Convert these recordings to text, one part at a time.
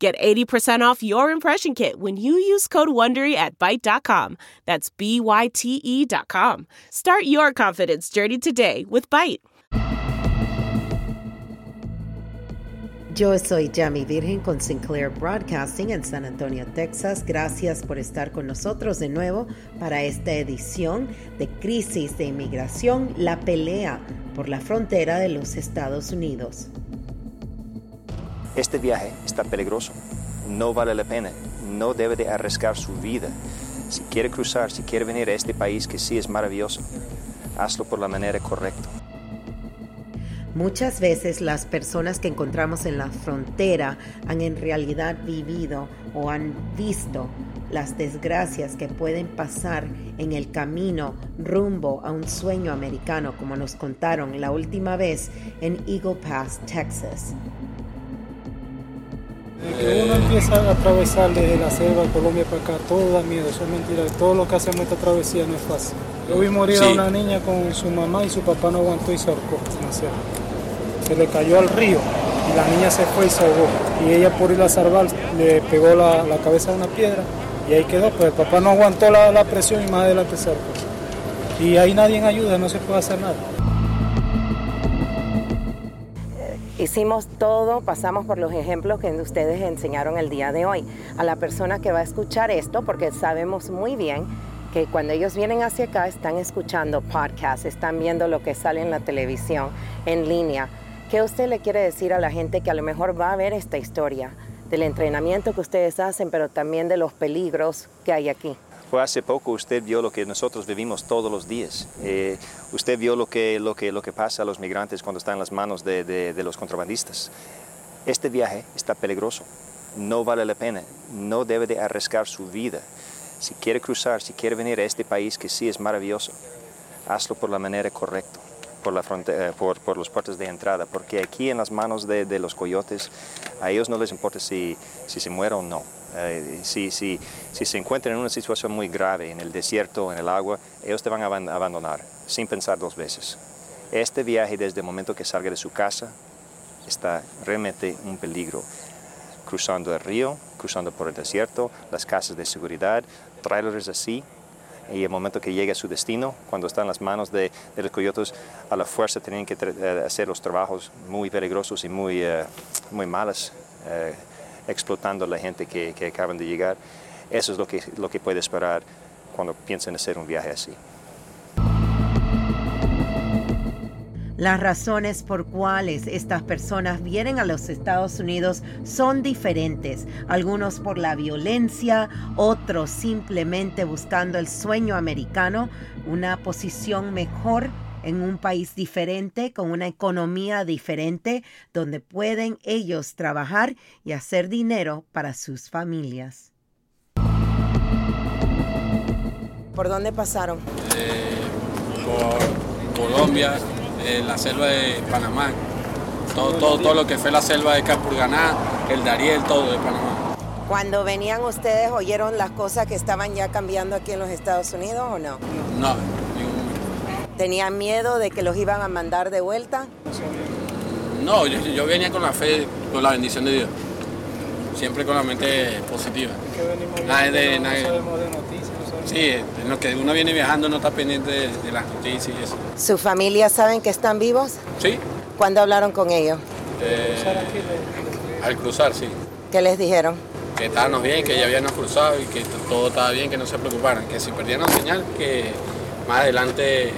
Get 80% off your impression kit when you use code WONDERY at Byte.com. That's B-Y-T-E dot com. Start your confidence journey today with Byte. Yo soy Jamie Virgen con Sinclair Broadcasting en San Antonio, Texas. Gracias por estar con nosotros de nuevo para esta edición de Crisis de Inmigración, la pelea por la frontera de los Estados Unidos. Este viaje está peligroso, no vale la pena, no debe de arriesgar su vida. Si quiere cruzar, si quiere venir a este país que sí es maravilloso, hazlo por la manera correcta. Muchas veces las personas que encontramos en la frontera han en realidad vivido o han visto las desgracias que pueden pasar en el camino rumbo a un sueño americano, como nos contaron la última vez en Eagle Pass, Texas. Que uno empieza a atravesar desde la selva de Colombia para acá, todo da miedo, eso es mentira. Todo lo que hacemos esta travesía no es fácil. Yo vi morir a una niña con su mamá y su papá no aguantó y se ahorcó en la selva. Se le cayó al río y la niña se fue y se ahogó. Y ella por ir a salvar le pegó la, la cabeza a una piedra y ahí quedó. Pues el papá no aguantó la, la presión y más adelante se ahorcó. Y ahí nadie ayuda, no se puede hacer nada. Hicimos todo, pasamos por los ejemplos que ustedes enseñaron el día de hoy. A la persona que va a escuchar esto, porque sabemos muy bien que cuando ellos vienen hacia acá están escuchando podcasts, están viendo lo que sale en la televisión, en línea. ¿Qué usted le quiere decir a la gente que a lo mejor va a ver esta historia del entrenamiento que ustedes hacen, pero también de los peligros que hay aquí? Hace poco usted vio lo que nosotros vivimos todos los días. Eh, usted vio lo que, lo, que, lo que pasa a los migrantes cuando están en las manos de, de, los contrabandistas. Este viaje está peligroso, no vale la pena, no debe de arriesgar su vida. Si quiere cruzar, si quiere venir a este país que sí es maravilloso, hazlo por la manera correcta, por, la frontera, por, por los puertos de entrada, porque aquí en las manos de, de los coyotes, a ellos no les importa si, si se muere o no. Eh, si, si, si, se encuentran en una situación muy grave, en el desierto, en el agua, ellos te van a abandonar sin pensar dos veces. Este viaje desde el momento que salga de su casa está realmente un peligro. Cruzando el río, cruzando por el desierto, las casas de seguridad, trailers así, y el momento que llegue a su destino, cuando está en las manos de, de los coyotes, a la fuerza tienen que uh, hacer los trabajos muy peligrosos y muy, uh, muy malos. Uh, explotando a la gente que, que, acaban de llegar. Eso es lo que, lo que puede esperar cuando piensen hacer un viaje así. Las razones por cuales estas personas vienen a los Estados Unidos son diferentes. Algunos por la violencia, otros simplemente buscando el sueño americano, una posición mejor en un país diferente, con una economía diferente, donde pueden ellos trabajar y hacer dinero para sus familias. ¿Por dónde pasaron? Eh, por Colombia, eh, la selva de Panamá, todo, todo, todo lo que fue la selva de Capurganá, el Dariel, todo de Panamá. Cuando venían ustedes, ¿oyeron las cosas que estaban ya cambiando aquí en los Estados Unidos o no? No, ¿Tenían miedo de que los iban a mandar de vuelta? No, yo, yo, venía con la fe, con la bendición de Dios. Siempre con la mente positiva. Nada de, nada de noticias. Sí, en lo que uno viene viajando no está pendiente de, de las noticias y eso. ¿Su familia saben que están vivos? Sí. ¿Cuándo hablaron con ellos? Eh, al cruzar, sí. ¿Qué les dijeron? Que estábamos bien, que ya habíamos cruzado y que todo estaba bien, que no se preocuparan, que si perdían la señal, que más adelante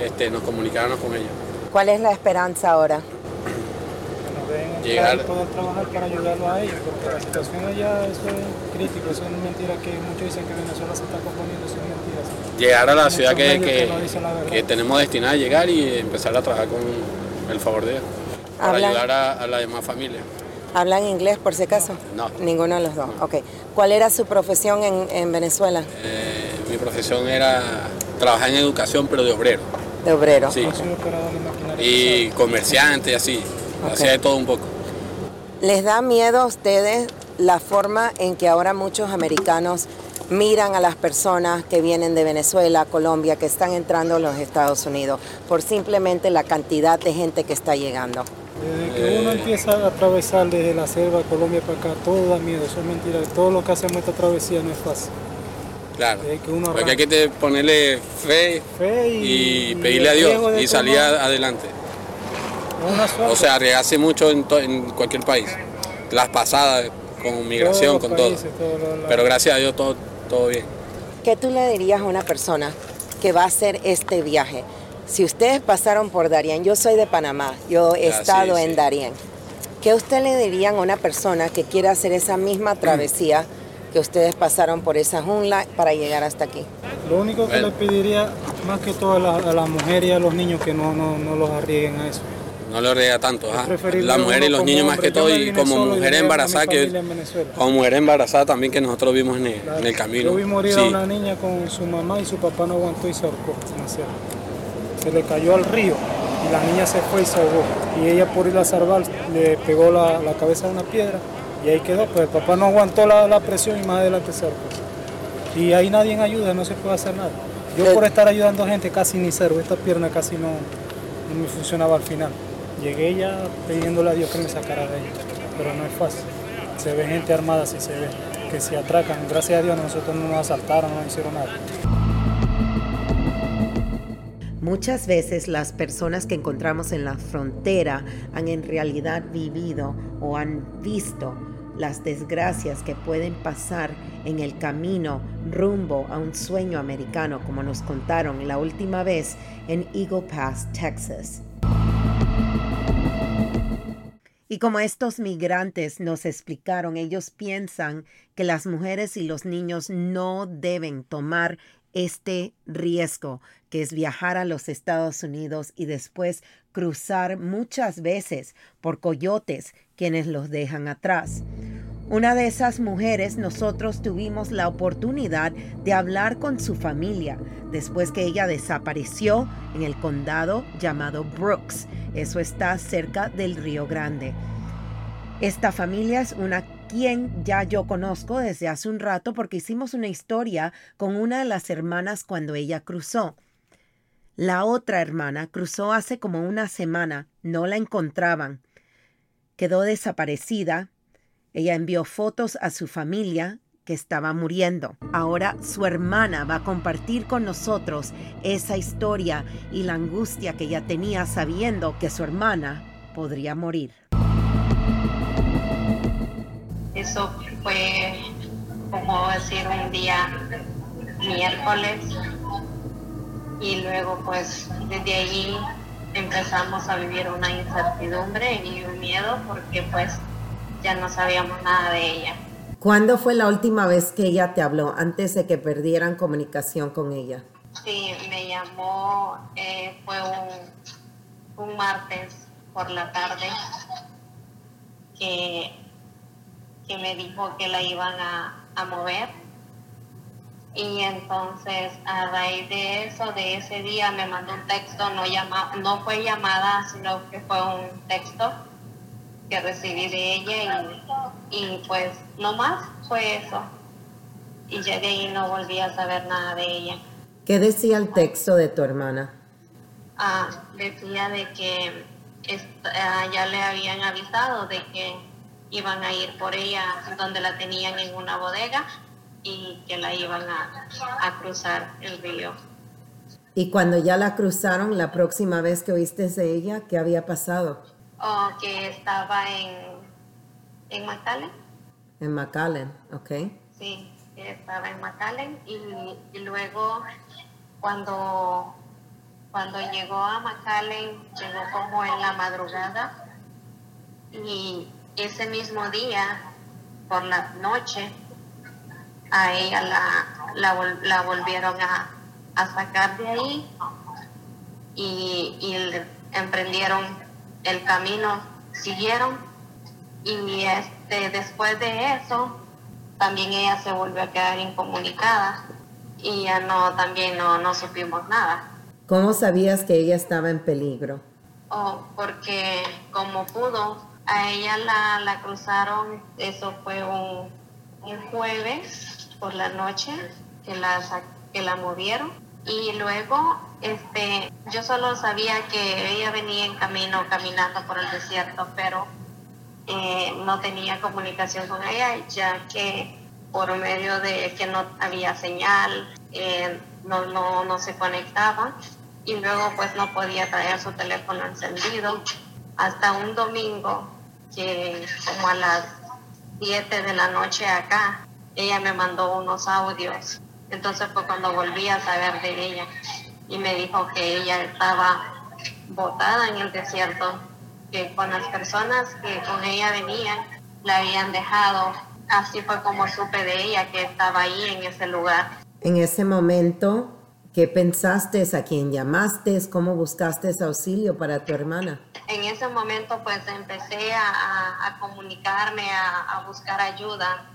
este, nos comunicaron con ellos. ¿Cuál es la esperanza ahora? Llegar poder trabajar para ayudarlos a ellos, porque la situación allá eso es crítico, eso es mentira que muchos dicen que Venezuela se está componiendo, eso es mentira. Llegar a la ciudad que, que, que, que, tenemos destinada a llegar y empezar a trabajar con el favor de Dios, para ayudar a, a la demás familia. ¿Hablan inglés por si acaso? No. Ninguno de los dos. Ok. ¿Cuál era su profesión en, Venezuela? Eh, mi profesión era trabajar en educación, pero de obrero. De obrero. Sí. Y comerciante así. Hacía de todo un poco. ¿Les da miedo a ustedes la forma en que ahora muchos americanos miran a las personas que vienen de Venezuela, Colombia, que están entrando a los Estados Unidos, por simplemente la cantidad de gente que está llegando? Desde que uno empieza a atravesar desde la selva, Colombia para acá, todo da miedo, eso es mentira. Todo lo que hacemos esta travesía no es fácil. Claro. Porque hay que ponerle fe, y, pedirle a Dios y salir adelante. o sea, arriesgarse mucho en, cualquier país. Las pasadas, con migración, con todo. Pero gracias a Dios todo, todo bien. ¿Qué tú le dirías a una persona que va a hacer este viaje? Si ustedes pasaron por Darien, yo soy de Panamá, yo he ah, estado en Darien. ¿Qué usted le dirían a una persona que quiera hacer esa misma travesía que ustedes pasaron por esa jungla para llegar hasta aquí? Lo único que le pediría más que todo a la, mujer y a los niños que no, no, los arriesguen a eso. No lo arriesga tanto, La mujer y los niños más que todo y como mujer embarazada que como mujer embarazada también que nosotros vimos en el, camino. Yo vi morir a una niña con su mamá y su papá no aguantó y se ahorcó se le cayó al río y la niña se fue y se ahogó. Y ella por ir a salvar le pegó la, cabeza a una piedra y ahí quedó. Pues el papá no aguantó la, presión y más adelante se ahorcó. Y ahí nadie ayuda, no se puede hacer nada. Yo por estar ayudando a gente casi ni servo, esta pierna casi no, no me funcionaba al final. Llegué ya pidiéndole a Dios que me sacara de ella, pero no es fácil. Se ve gente armada, si se ve, que se atracan. Gracias a Dios nosotros no nos asaltaron, no nos hicieron nada. Muchas veces las personas que encontramos en la frontera han en realidad vivido o han visto las desgracias que pueden pasar en el camino rumbo a un sueño americano, como nos contaron la última vez en Eagle Pass, Texas. Y como estos migrantes nos explicaron, ellos piensan que las mujeres y los niños no deben tomar este riesgo que es viajar a los Estados Unidos y después cruzar muchas veces por coyotes quienes los dejan atrás. Una de esas mujeres nosotros tuvimos la oportunidad de hablar con su familia después que ella desapareció en el condado llamado Brooks. Eso está cerca del Río Grande. Esta familia es una quien ya yo conozco desde hace un rato porque hicimos una historia con una de las hermanas cuando ella cruzó. La otra hermana cruzó hace como una semana, no la encontraban. Quedó desaparecida. Ella envió fotos a su familia que estaba muriendo. Ahora su hermana va a compartir con nosotros esa historia y la angustia que ella tenía sabiendo que su hermana podría morir. Eso fue, como decir, un día miércoles y luego pues desde ahí empezamos a vivir una incertidumbre y un miedo porque pues ya no sabíamos nada de ella. ¿Cuándo fue la última vez que ella te habló antes de que perdieran comunicación con ella? Sí, me llamó, eh, fue un, un martes por la tarde que que me dijo que la iban a, mover. Y entonces a raíz de eso, de ese día, me mandó un texto, no, llama, no fue llamada, sino que fue un texto que recibí de ella y, y pues no más fue eso. Y ya de ahí no volví a saber nada de ella. ¿Qué decía el texto de tu hermana? Ah, decía de que ah, ya le habían avisado de que iban a ir por ella donde la tenían en una bodega y que la iban a, cruzar el río. Y cuando ya la cruzaron, la próxima vez que oíste de ella, ¿qué había pasado? Oh, que estaba en, en McAllen. En McAllen, ok. Sí, estaba en McAllen y, y luego cuando, cuando llegó a McAllen, llegó como en la madrugada y ese mismo día, por la noche, a ella la, la, volvieron a, sacar de ahí y, emprendieron el camino, siguieron Y este, después de eso, también ella se volvió a quedar incomunicada y ya no, también no, no supimos nada. ¿Cómo sabías que ella estaba en peligro? Oh, porque como pudo, a ella la, la cruzaron, eso fue un, un, jueves por la noche que la, que la movieron y luego este, yo solo sabía que ella venía en camino caminando por el desierto, pero eh, no tenía comunicación con ella, ya que por medio de que no había señal, eh, no, no, no se conectaba y luego pues no podía traer su teléfono encendido hasta un domingo que como a las 7 de la noche acá, ella me mandó unos audios. Entonces fue cuando volví a saber de ella y me dijo que ella estaba botada en el desierto que con las personas que con ella venían la habían dejado. Así fue como supe de ella que estaba ahí en ese lugar. En ese momento, ¿qué pensaste? ¿A quién llamaste? ¿Cómo buscaste ese auxilio para tu hermana? En ese momento pues empecé a, a comunicarme, a, a buscar ayuda,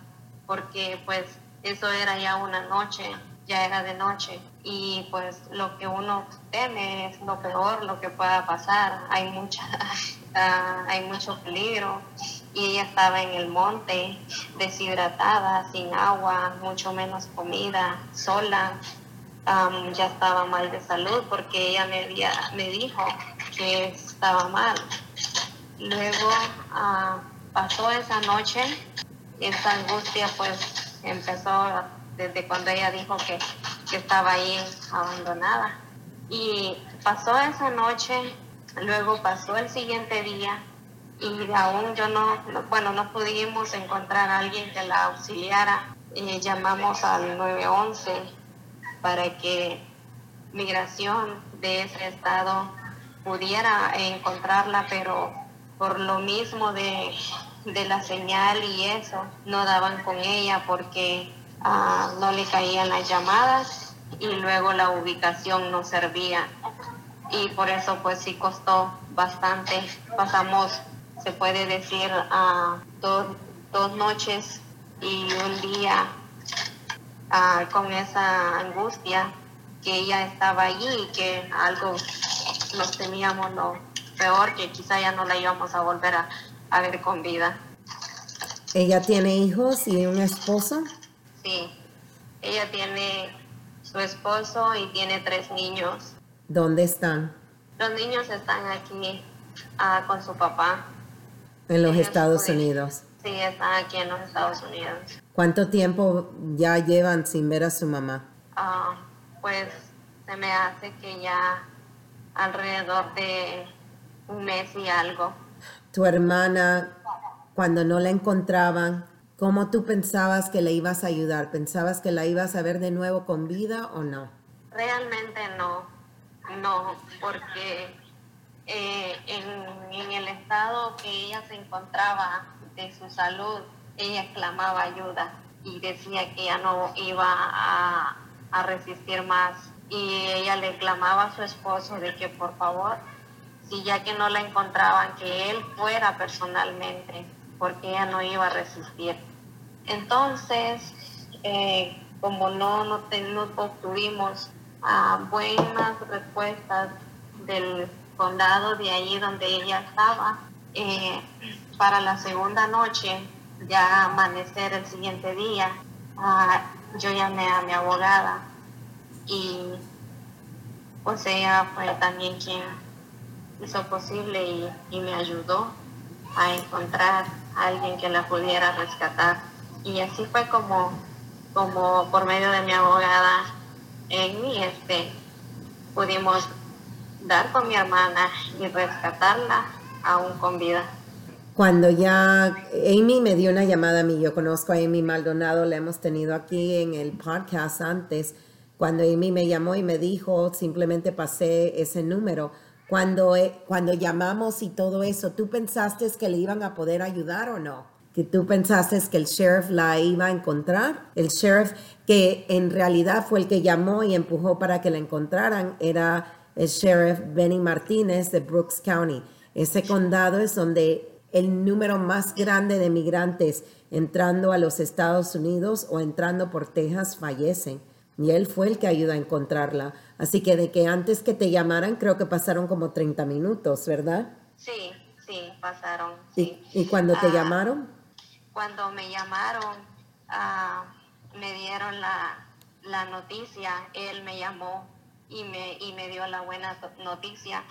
porque pues eso era ya una noche, ya era de noche y pues lo que uno teme es lo peor, lo que pueda pasar. Hay mucha, uh, hay mucho peligro y ella estaba en el monte, deshidratada, sin agua, mucho menos comida, sola. Ya estaba mal de salud porque ella me, me dijo que estaba mal. Luego uh, pasó esa noche, esa angustia pues empezó desde cuando ella dijo que estaba ahí abandonada. Y pasó esa noche, luego pasó el siguiente día y aún yo no, bueno, no pudimos encontrar a alguien que la auxiliara. y llamamos al 911 para que migración de ese estado pudiera encontrarla, pero por lo mismo de, de la señal y eso, no daban con ella porque Ah, no le caían las llamadas y luego la ubicación no servía. Y por eso pues sí costó bastante. Pasamos, se puede decir, a dos, dos noches y un día ah, con esa angustia que ella estaba allí y que algo nos teníamos lo peor, que quizá ya no la íbamos a volver a, a ver con vida. ¿Ella tiene hijos y un esposo? Sí, ella tiene su esposo y tiene tres niños. ¿Dónde están? Los niños están aquí ah, con su papá. En los Estados Unidos. Sí, están aquí en los Estados Unidos. ¿Cuánto tiempo ya llevan sin ver a su mamá? Ah, pues se me hace que ya alrededor de un mes y algo. ¿Tu hermana, cuando no la encontraban, ¿Cómo tú pensabas que le ibas a ayudar? ¿Pensabas que la ibas a ver de nuevo con vida o no? Realmente no, no, porque eh, en, el estado que ella se encontraba de su salud, ella clamaba ayuda y decía que ya no iba a, a resistir más. Y ella le clamaba a su esposo de que por favor, si ya que no la encontraban, que él fuera personalmente, porque ella no iba a resistir. Entonces, eh, como no, no, obtuvimos ah, buenas respuestas del condado de ahí donde ella estaba, eh, para la segunda noche, ya amanecer el siguiente día, ah, yo llamé a mi abogada y pues ella fue también quien hizo posible y, y me ayudó a encontrar a alguien que la pudiera rescatar. Y así fue como, como por medio de mi abogada en mí, este, pudimos dar con mi hermana y rescatarla aún con vida. Cuando ya Amy me dio una llamada a mí, yo conozco a Amy Maldonado, la hemos tenido aquí en el podcast antes. Cuando Amy me llamó y me dijo, simplemente pasé ese número. Cuando, eh, cuando llamamos y todo eso, ¿tú pensaste que le iban a poder ayudar o no? que tú pensaste que el sheriff la iba a encontrar. El sheriff que en realidad fue el que llamó y empujó para que la encontraran era el sheriff Benny Martínez de Brooks County. Ese condado es donde el número más grande de migrantes entrando a los Estados Unidos o entrando por Texas fallecen. Y él fue el que ayudó a encontrarla. Así que de que antes que te llamaran, creo que pasaron como 30 minutos, ¿verdad? Sí, sí, pasaron. ¿Y, cuando te ah, llamaron? Cuando me llamaron, ah, me dieron la, la, noticia, él me llamó y me, y me dio la buena noticia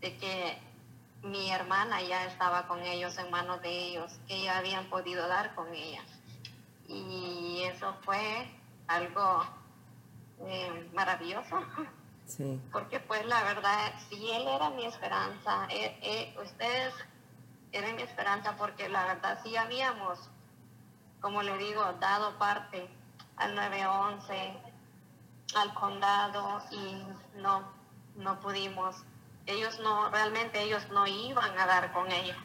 de que mi hermana ya estaba con ellos, en manos de ellos, que ya habían podido dar con ella. Y eso fue algo eh, maravilloso. Sí. Porque pues la verdad, si él era mi esperanza, eh, eh, ustedes eran mi esperanza porque la verdad sí habíamos, como le digo, dado parte al 911, al condado y no, no pudimos ellos no, realmente ellos no iban a dar con ella,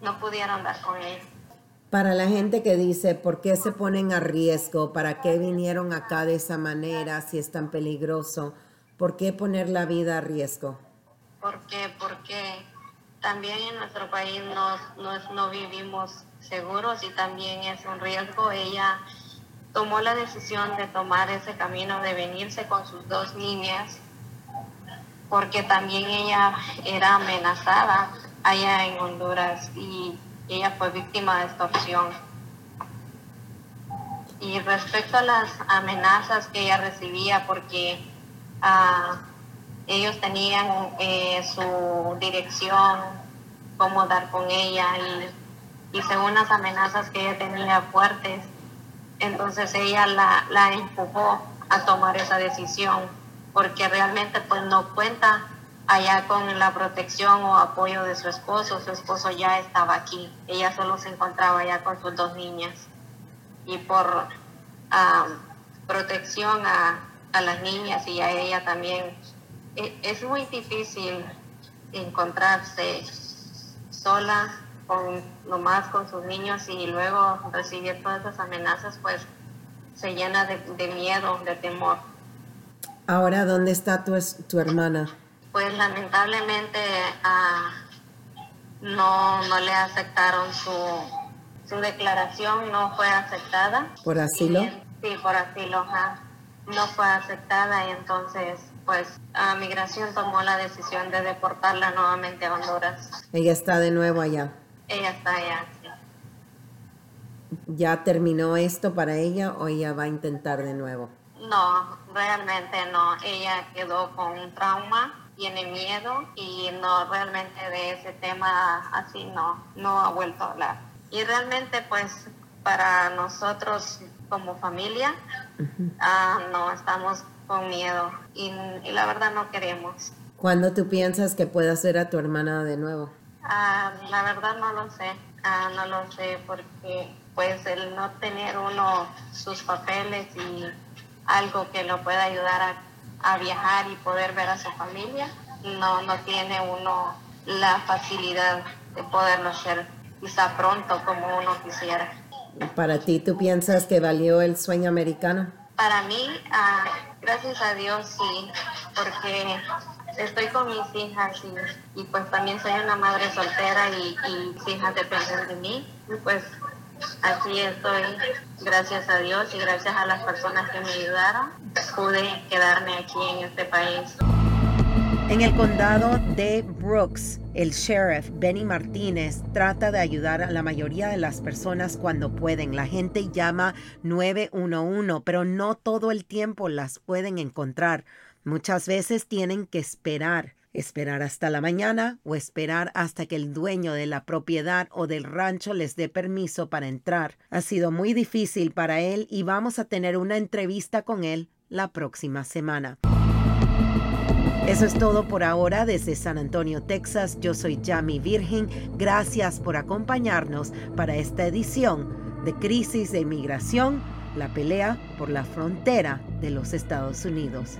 no pudieron dar con ella. Para la gente que dice, ¿por qué se ponen a riesgo? ¿Para qué vinieron acá de esa manera si es tan peligroso? ¿Por qué poner la vida a riesgo? Porque, porque también en nuestro país no, no vivimos seguros y también es un riesgo. Ella tomó la decisión de tomar ese camino, de venirse con sus dos niñas porque también ella era amenazada allá en Honduras y ella fue víctima de extorsión. Y respecto a las amenazas que ella recibía, porque ah, ellos tenían eh, su dirección, cómo dar con ella, y, y, según las amenazas que ella tenía fuertes, entonces ella la, la empujó a tomar esa decisión porque realmente pues no cuenta allá con la protección o apoyo de su esposo. Su esposo ya estaba aquí, ella solo se encontraba allá con sus dos niñas. Y por protección a, las niñas y a ella también, e, es muy difícil encontrarse sola con nomás con sus niños y luego recibir todas esas amenazas, pues se llena de miedo, de temor. Ahora, ¿dónde está tu, tu hermana? Pues lamentablemente ah, no, no le aceptaron su, su declaración, no fue aceptada. ¿Por asilo? sí, por asilo, no fue aceptada y entonces pues a Migración tomó la decisión de deportarla nuevamente a Honduras. Ella está de nuevo allá. Ella está allá, sí. ¿Ya terminó esto para ella o ella va a intentar de nuevo? No, realmente no. Ella quedó con un trauma, tiene miedo y no realmente de ese tema así no, no ha vuelto a hablar. Y realmente pues para nosotros como familia ah, no estamos con miedo y, la verdad no queremos. ¿Cuándo tú piensas que pueda ser a tu hermana de nuevo? Ah, la verdad no lo sé, ah, no lo sé porque pues el no tener uno sus papeles y algo que lo pueda ayudar a, viajar y poder ver a su familia, no, no tiene uno la facilidad de poderlo hacer quizá pronto como uno quisiera. ¿Para ti tú piensas que valió el sueño americano? Para mí, ah, gracias a Dios sí, porque estoy con mis hijas y, pues también soy una madre soltera y, y mis hijas dependen de mí. Y pues Aquí estoy, gracias a Dios y gracias a las personas que me ayudaron, pude quedarme aquí en este país. En el condado de Brooks, el sheriff Benny Martínez trata de ayudar a la mayoría de las personas cuando pueden. La gente llama 911, pero no todo el tiempo las pueden encontrar. Muchas veces tienen que esperar esperar hasta la mañana o esperar hasta que el dueño de la propiedad o del rancho les dé permiso para entrar. Ha sido muy difícil para él y vamos a tener una entrevista con él la próxima semana. Eso es todo por ahora desde San Antonio, Texas. Yo soy Jamie Virgen. Gracias por acompañarnos para esta edición de Crisis de Inmigración, la pelea por la frontera de los Estados Unidos.